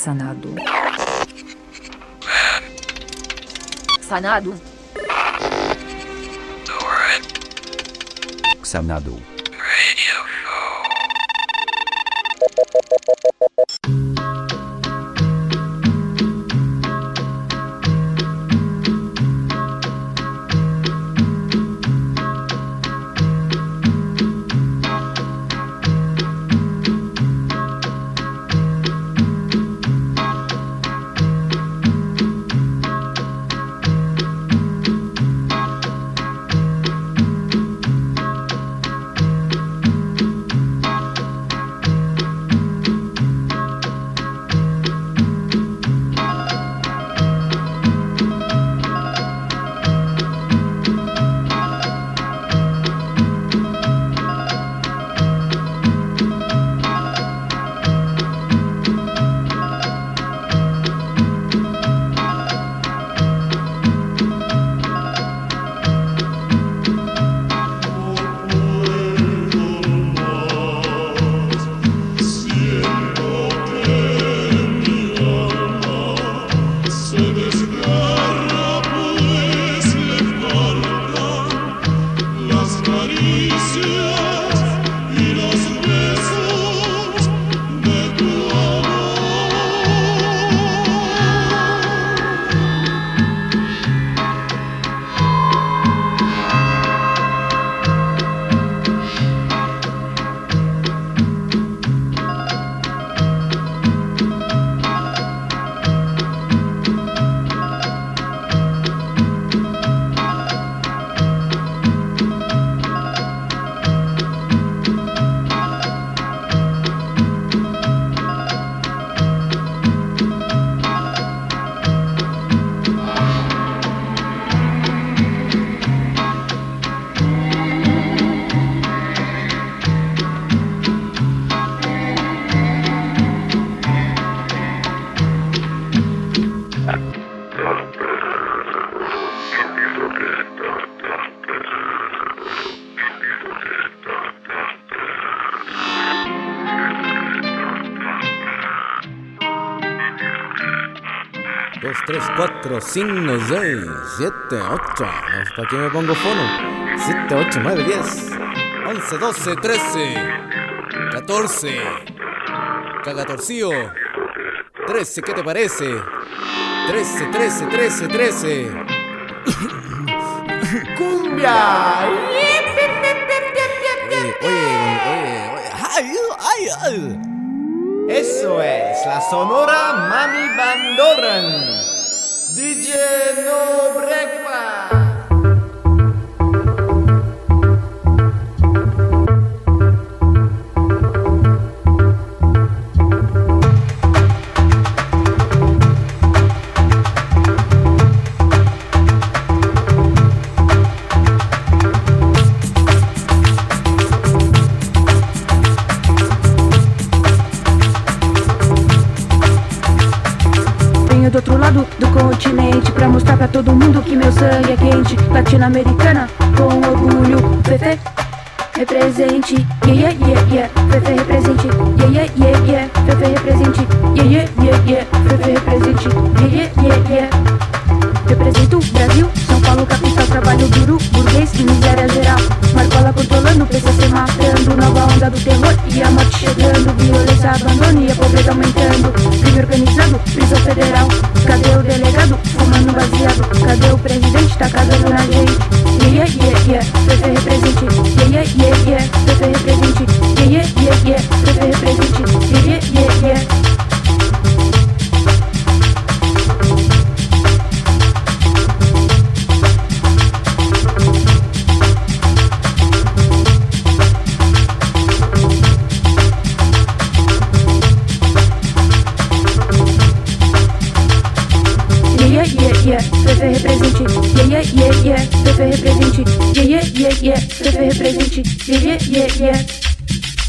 Sanado. Sanado. Sanado. 2, 3, 4, 5, 6, 7, 8. ¿Hasta aquí me pongo fono? 7, 8, 9, 10, 11, 12, 13, 14. Cagatorcío. 13, ¿qué te parece? 13, 13, 13, 13. ¡Cumbia! Eh, oye, oye, oye, oye. ay, ay. ay. Eso es la Sonora Mami Bandoran. DJ No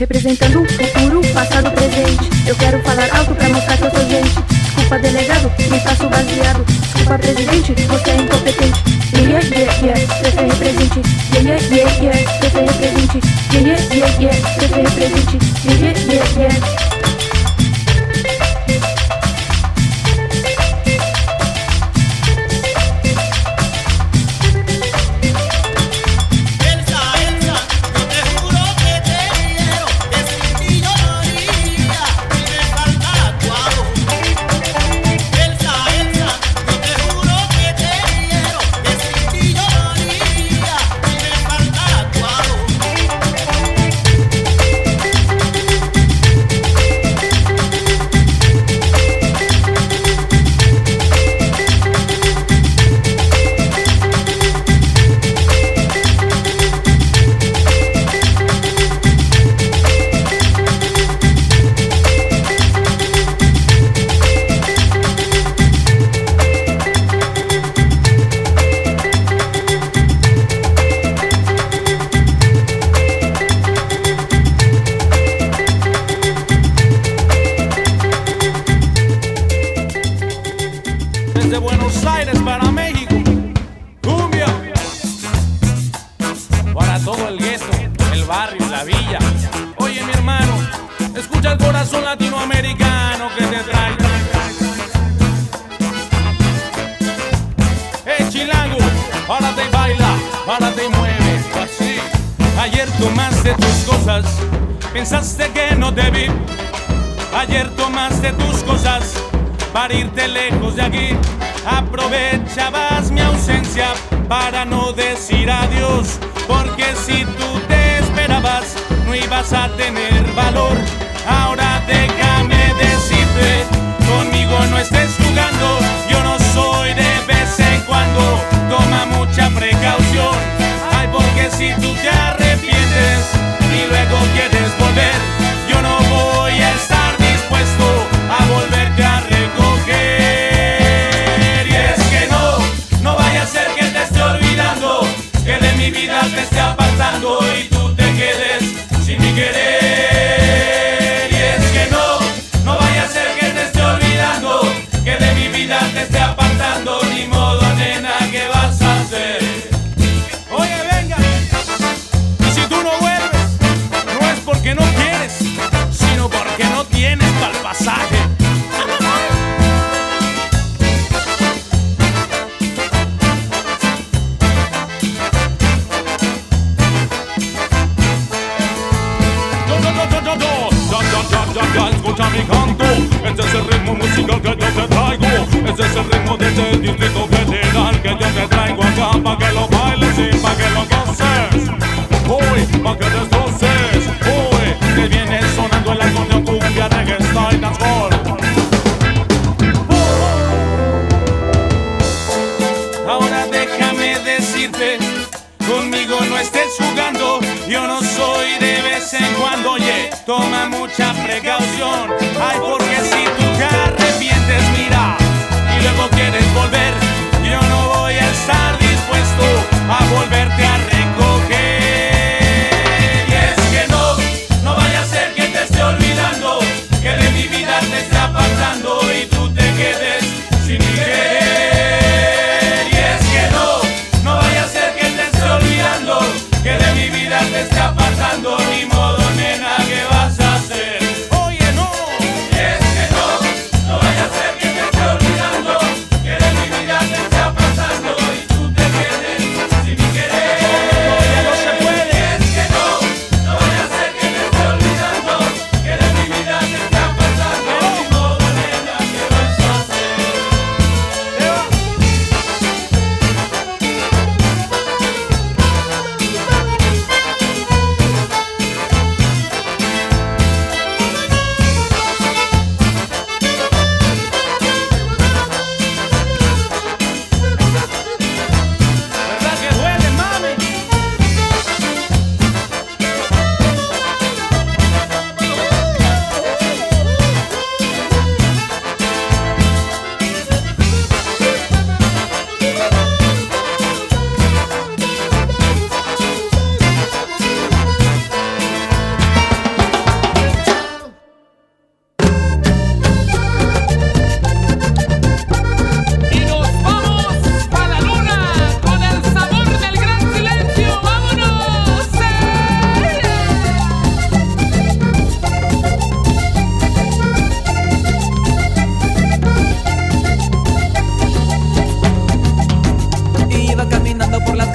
representando o párate y baila, párate y mueve, así. Ayer tomaste tus cosas, pensaste que no te vi. Ayer tomaste tus cosas para irte lejos de aquí. Aprovechabas mi ausencia para no decir adiós, porque si tú te esperabas, no ibas a tener valor. Ahora déjame decirte, conmigo no estés jugando cuando, toma mucha precaución. Ay, porque si tú te arrepientes y luego quieres volver, Makadas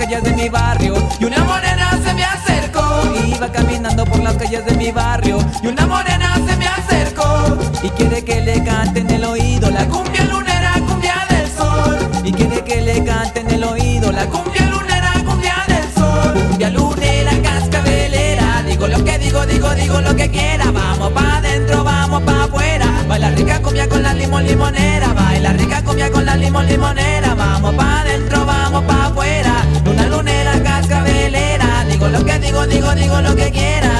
calles de mi barrio y una morena se me acercó. Iba caminando por las calles de mi barrio y una morena se me acercó y quiere que le cante en el oído la cumbia lunera, cumbia del sol. Y quiere que le cante en el oído la cumbia lunera, cumbia del sol. Cumbia lunera, cascabelera, digo lo que digo, digo, digo lo que quiera. Vamos pa adentro, vamos pa afuera. Baila rica cumbia con la limón limonera, baila rica cumbia con la limón limonera, vamos pa' adentro, vamos pa' afuera. Lo que digo, digo, digo lo que quiera.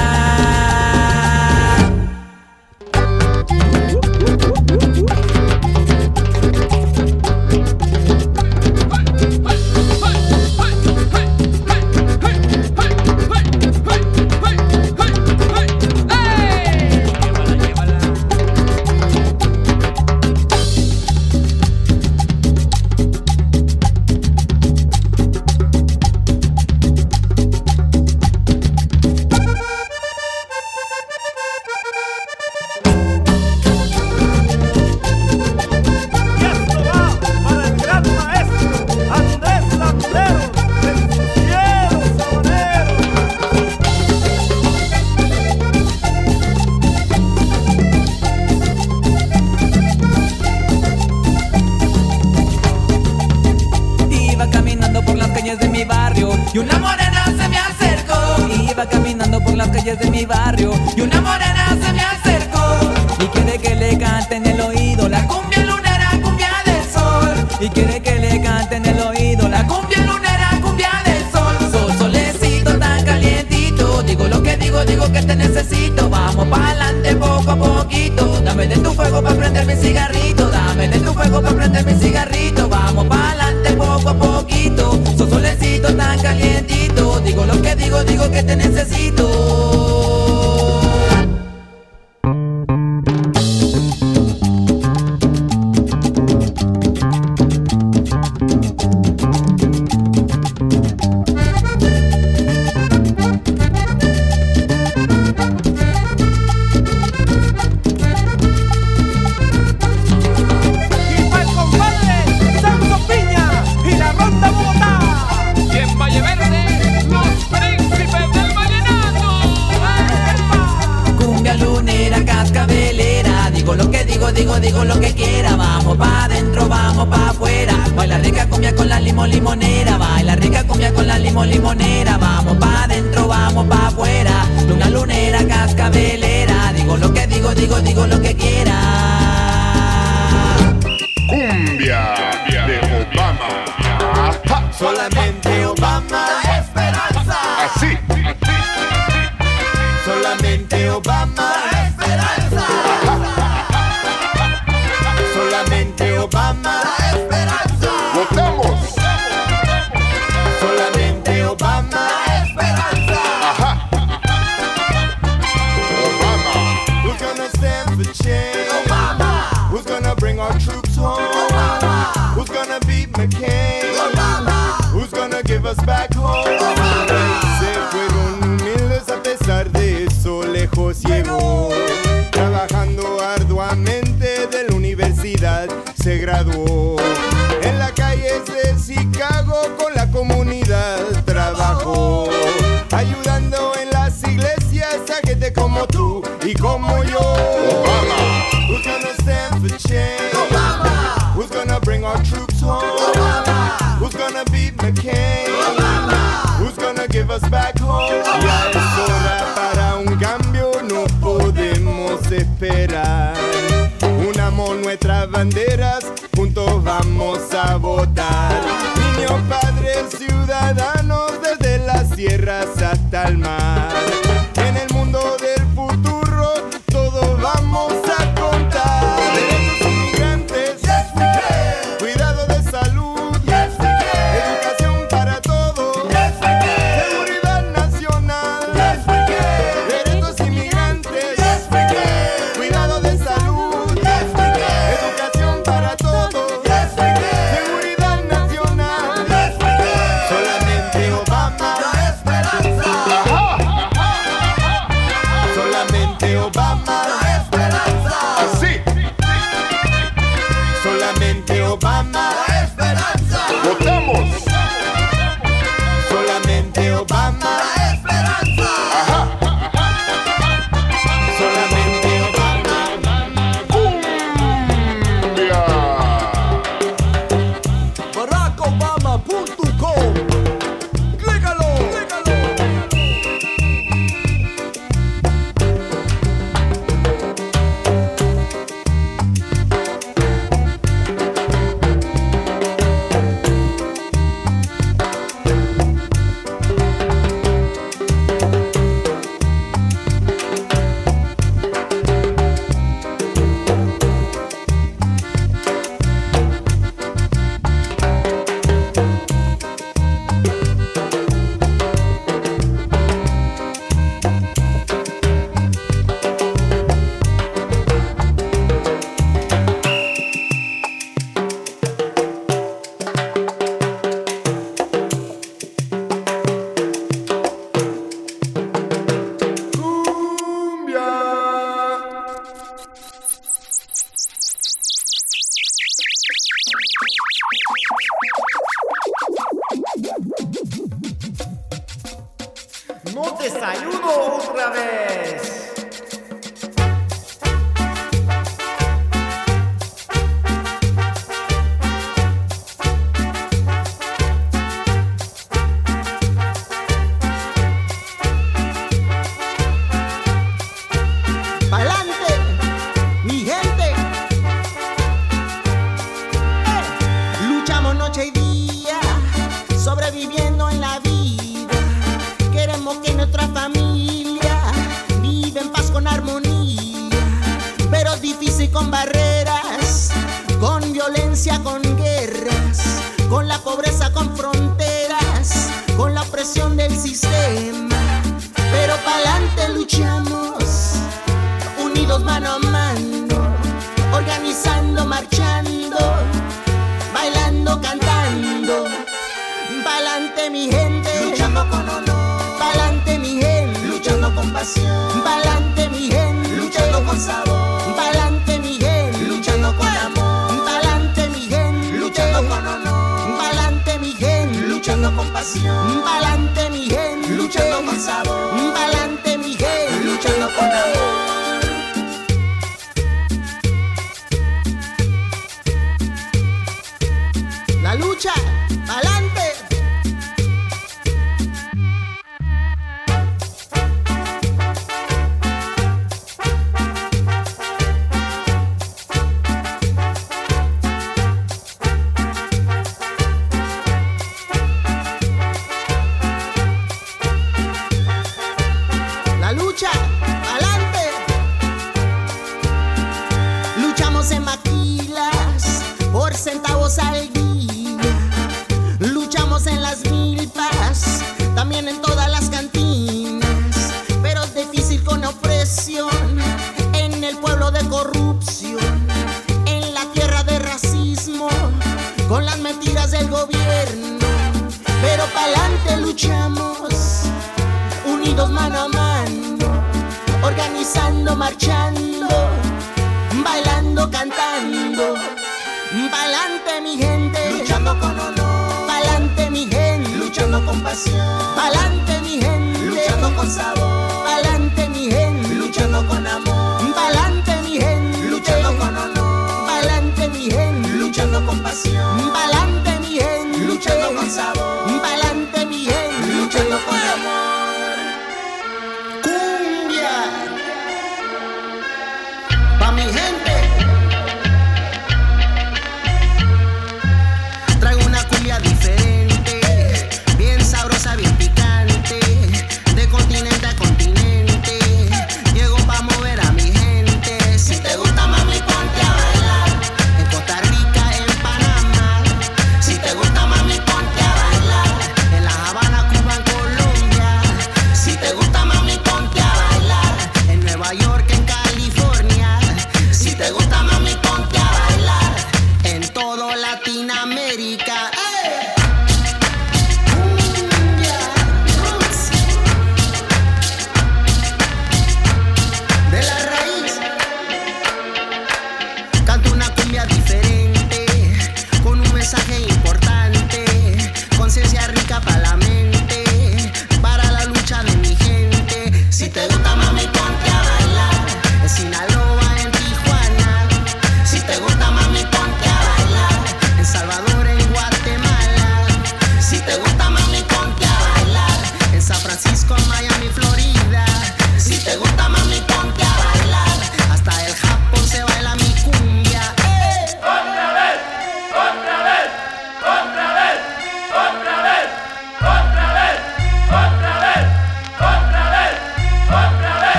Fuego para prender mi cigarrito. Dame de tu fuego para prender mi cigarrito. Vamos para adelante poco a poquito. Sos solecito tan calientito. Digo lo que digo, digo que te necesito. Se graduó. En las calles de Chicago con la comunidad trabajó. Ayudando en las iglesias a gente como tú y como yo. con pasión. Mi gente. Luchando con sabor. Pa'lante mi gente. Luchando con amor.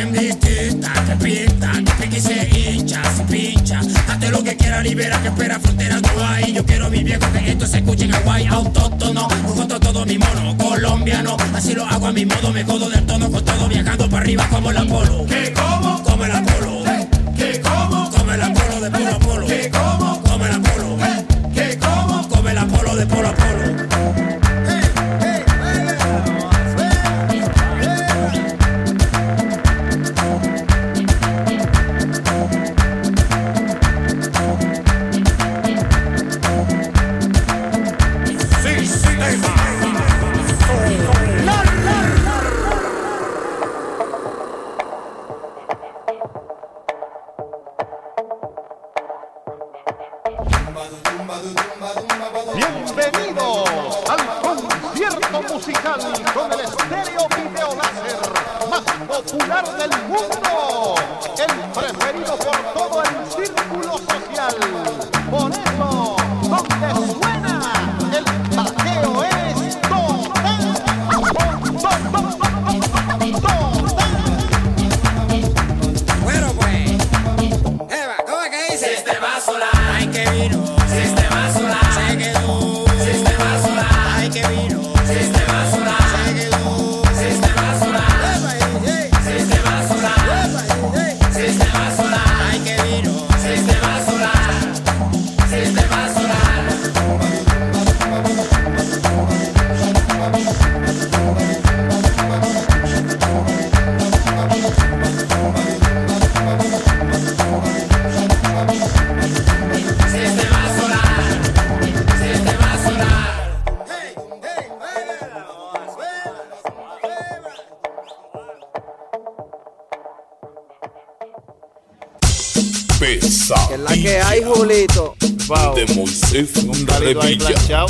en distinta, te pintan, te quise hinchas y pincha. Hazte lo que quieras, libera que espera fronteras no hay. Yo quiero mi viejo que esto se escuche en Hawaii, autóctono, junto todo mi mono, colombiano. Así lo hago a mi modo, me codo del tono con todo, viajando para arriba como el Apolo. ¿Qué como? Como el Apolo Mesa. Que es la que hay, Julito. Wow. De Moisés Revilla.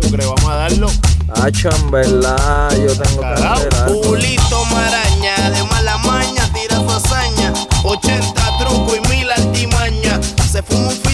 ¿Tú crees? Vamos a darlo. Ah, en verdad, yo tengo Carao. que Julito Maraña, de mala maña, tira su hazaña. 80 truco y mil altimañas. Se fuma un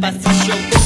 pasillo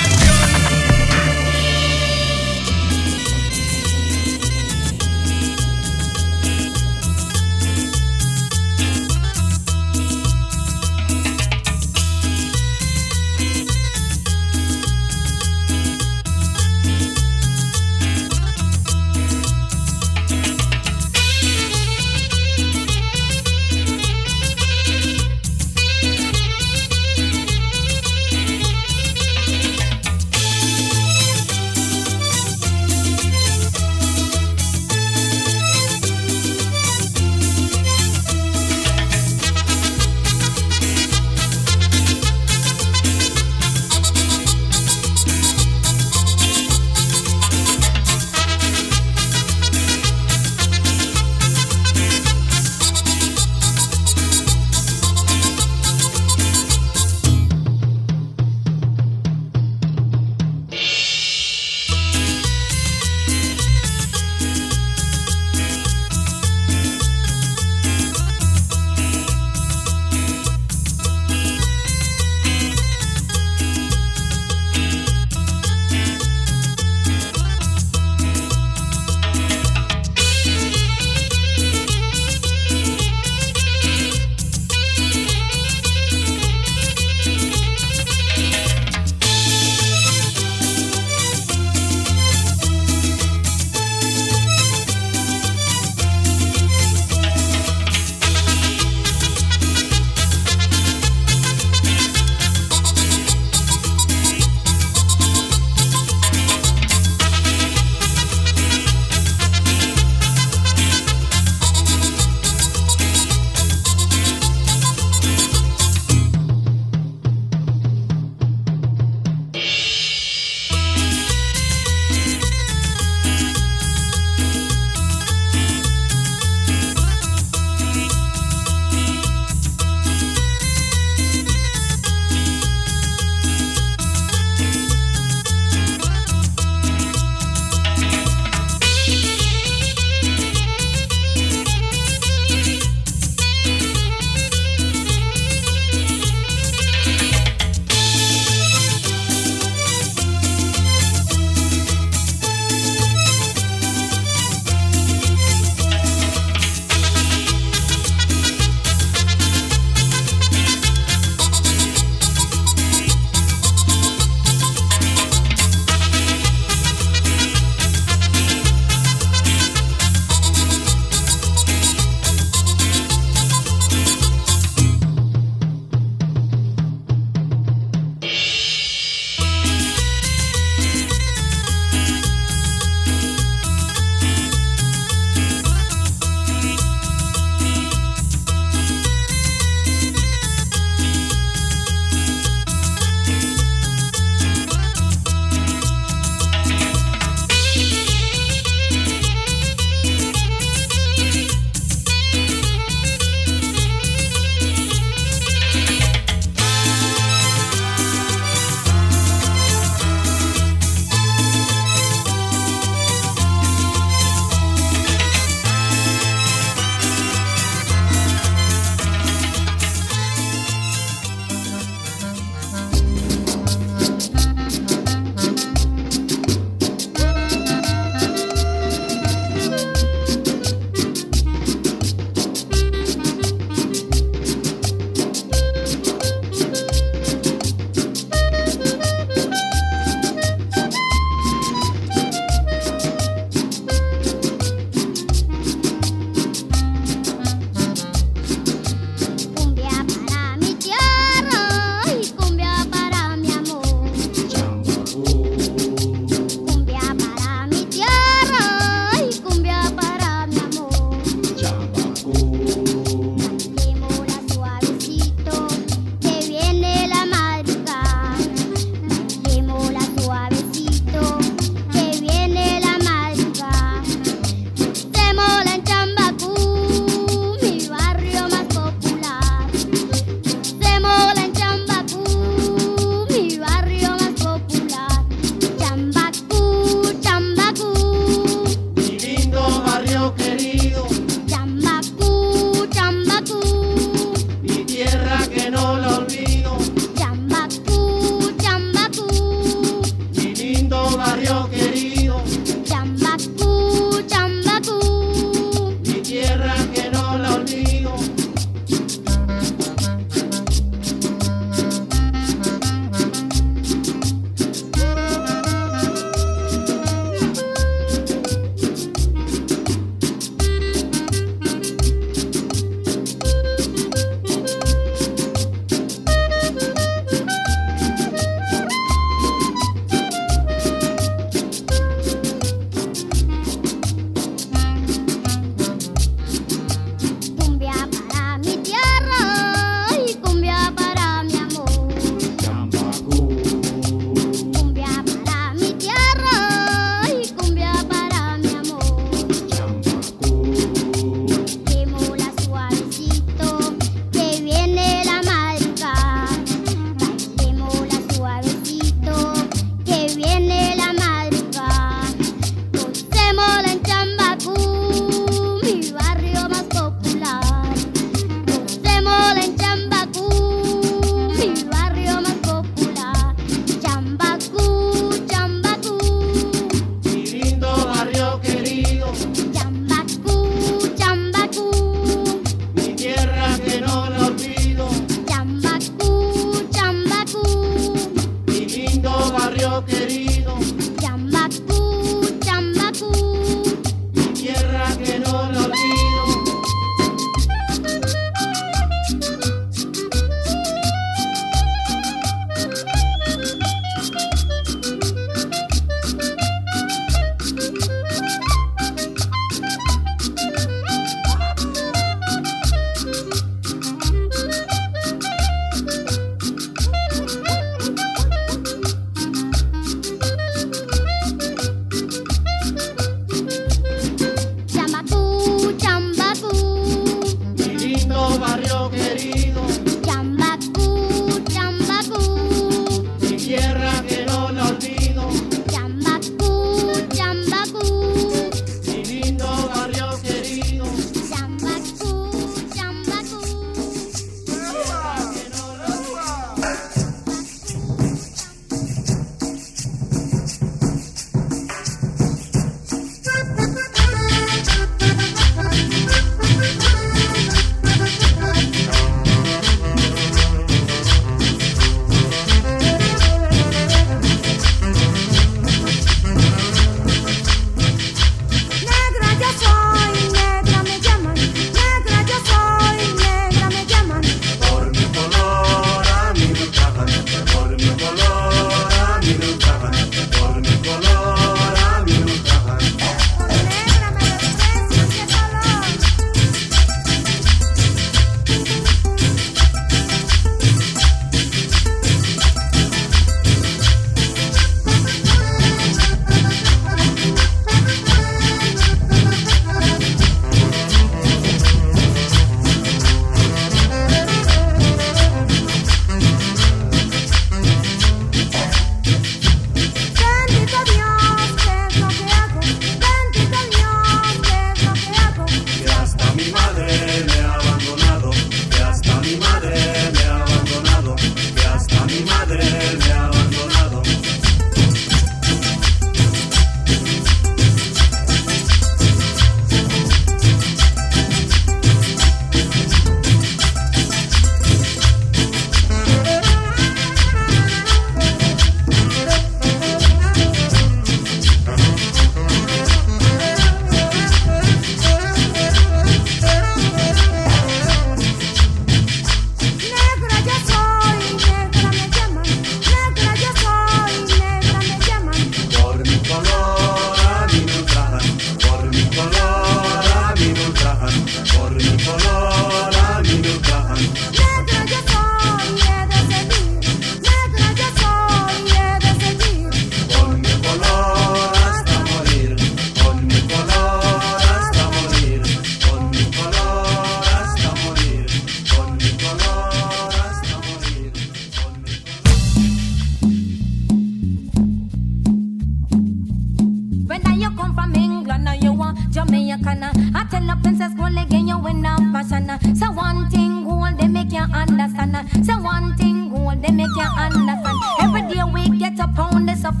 come from England or you Jamaican. I tell the princess go again you win a fashion. So one thing gold they make you understand. So one thing gold they make you understand. Every day we get a pound of.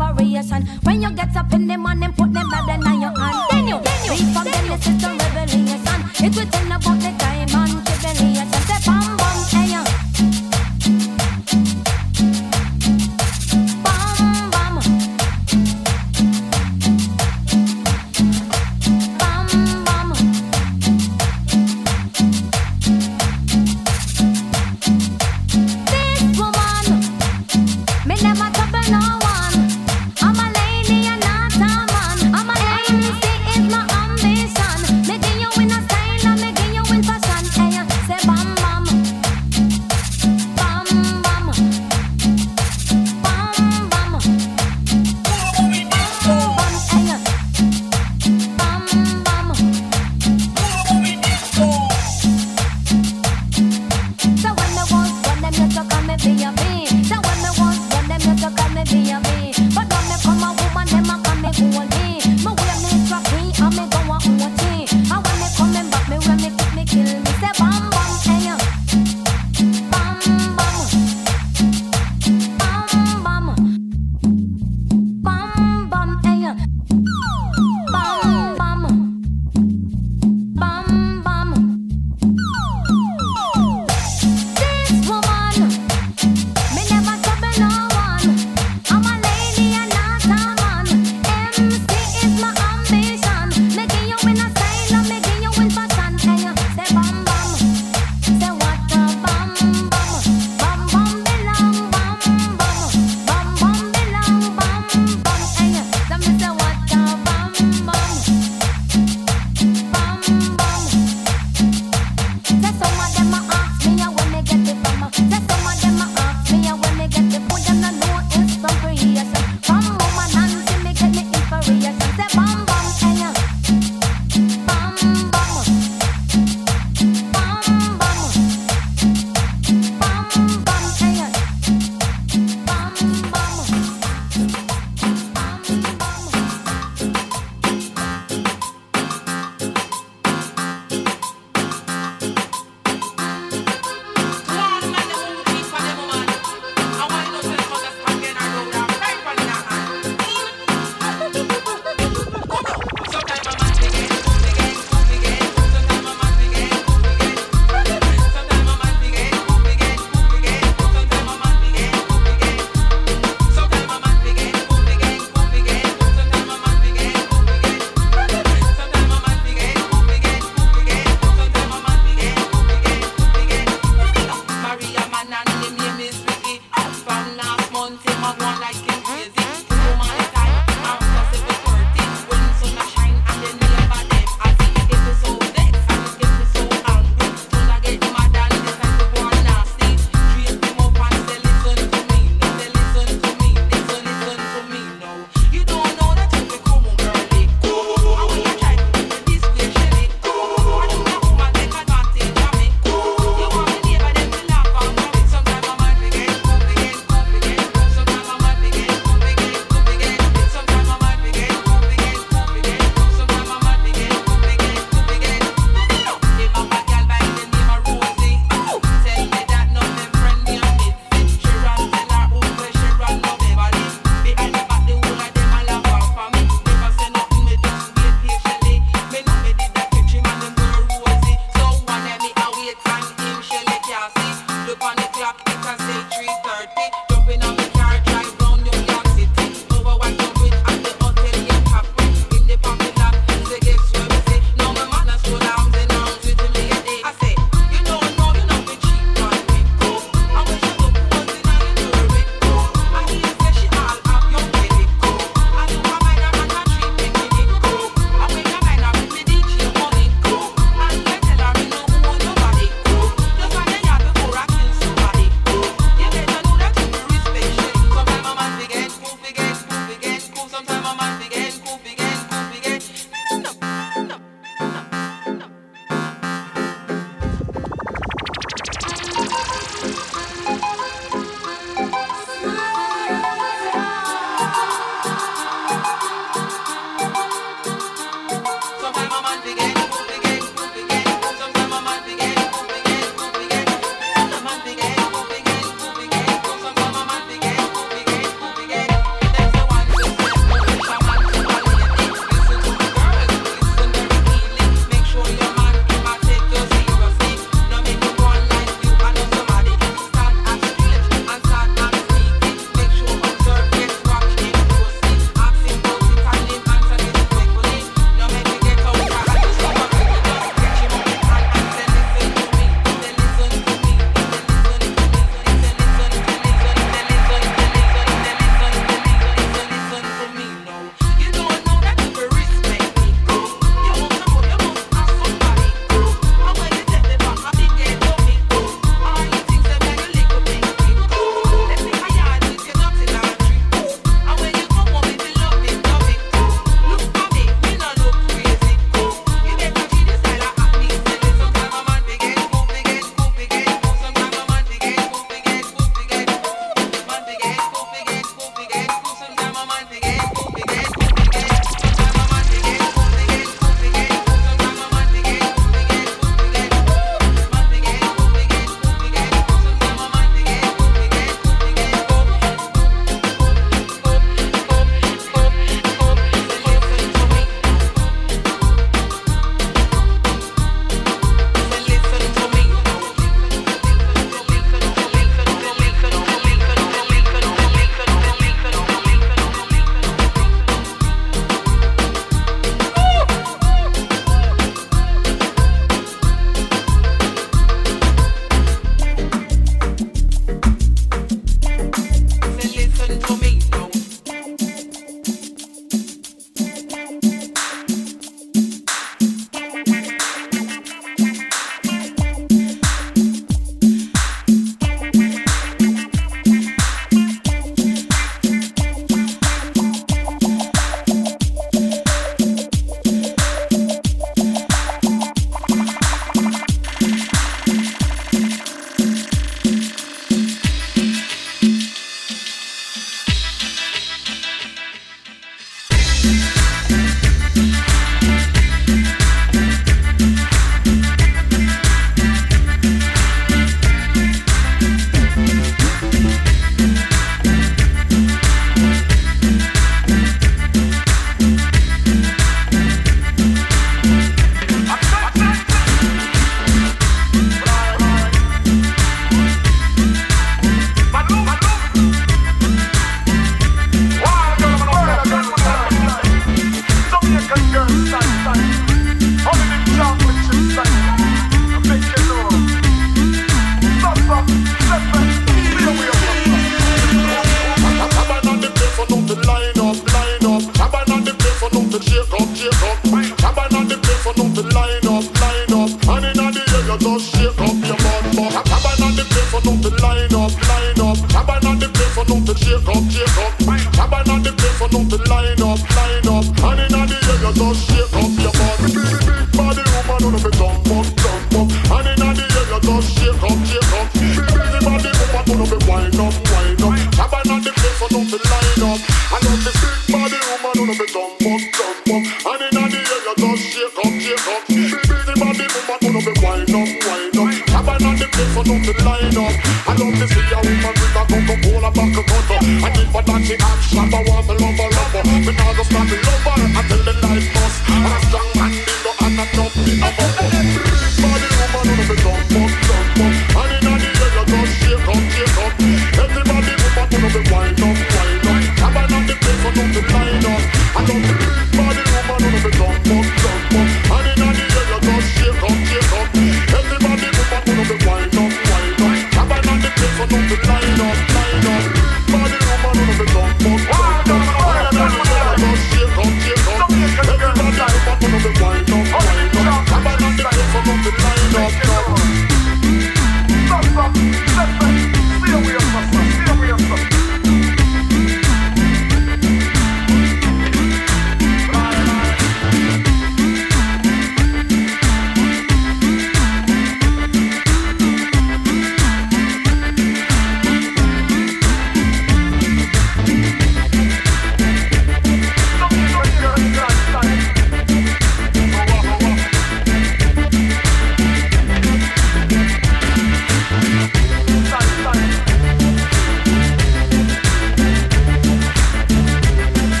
When you get up in the morning, put them bad in your hand. Then you, then you, then you, then you, then you, then you, then you, then you, then you, then you, up, wind up. Body woman, no up,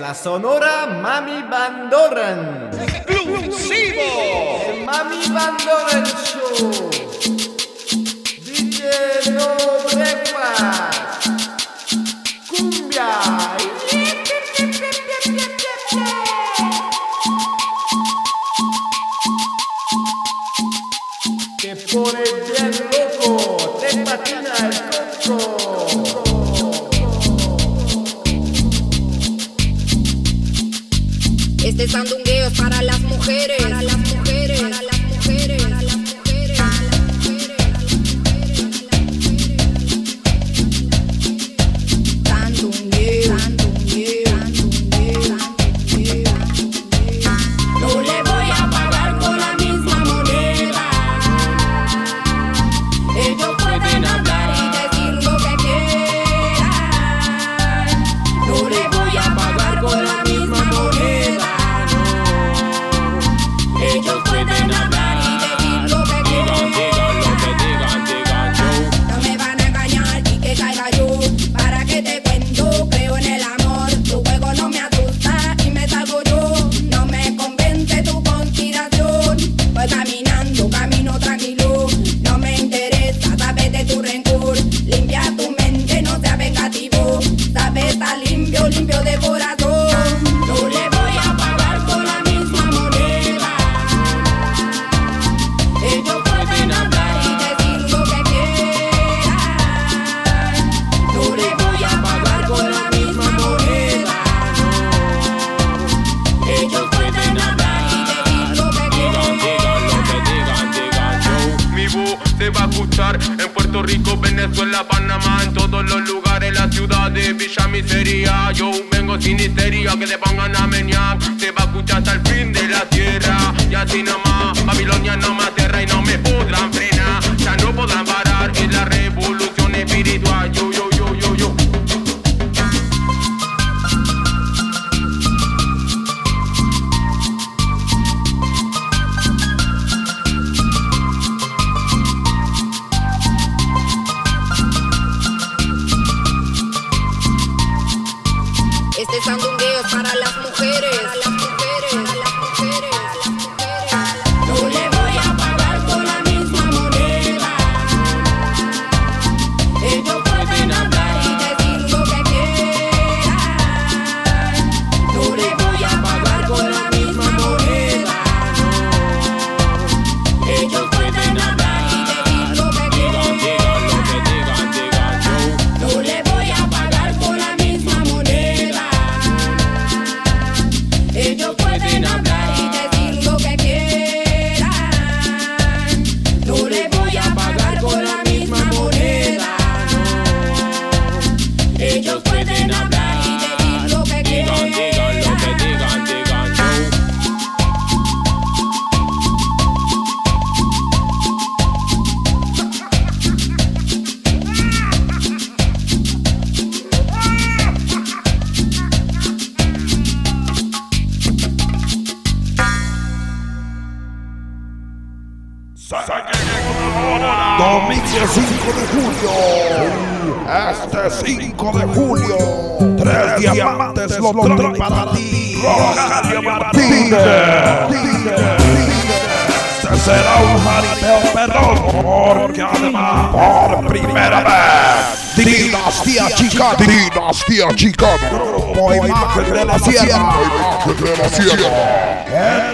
la Sonora Mami Bandoran.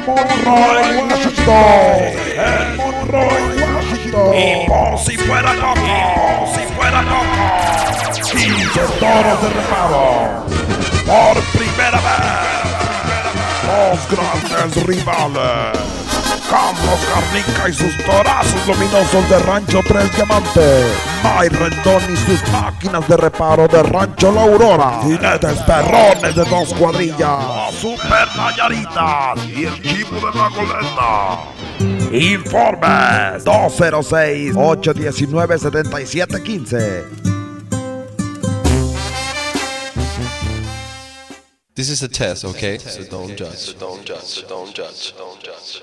En Monroe, Washington. En Monroe, Washington. Y por si fuera poco, por si fuera poco. 15 toros de reparo. Por primera vez. Dos grandes rivales. Carlos Carnica y sus torazos luminosos de Rancho Tres Diamantes. May Rendón y sus máquinas de reparo de Rancho La Aurora. Jinetes perrones de dos cuadrillas. Super Nayaritas y el chivo de la goleta. Informes 206-819-7715. This is a test, okay? So don't judge. So don't judge. So don't judge. So don't judge.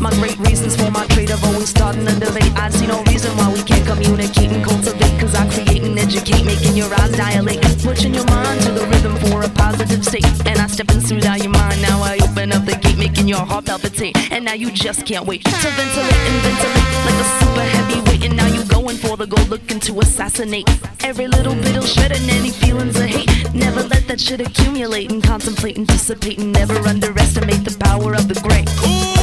my great reasons for my trade of always starting a debate. I see no reason why we can't communicate and cultivate. Cause I create and educate, making your eyes dilate. Pushing your mind to the rhythm for a positive state. And I step in soothe out your mind. Now I open up the gate, making your heart palpitate. And now you just can't wait to ventilate and ventilate like a super heavyweight. And now you going for the goal, looking to assassinate. Every little bit'll shred and any feelings of hate. Never let that shit accumulate and contemplate and dissipate and never underestimate the power of the great.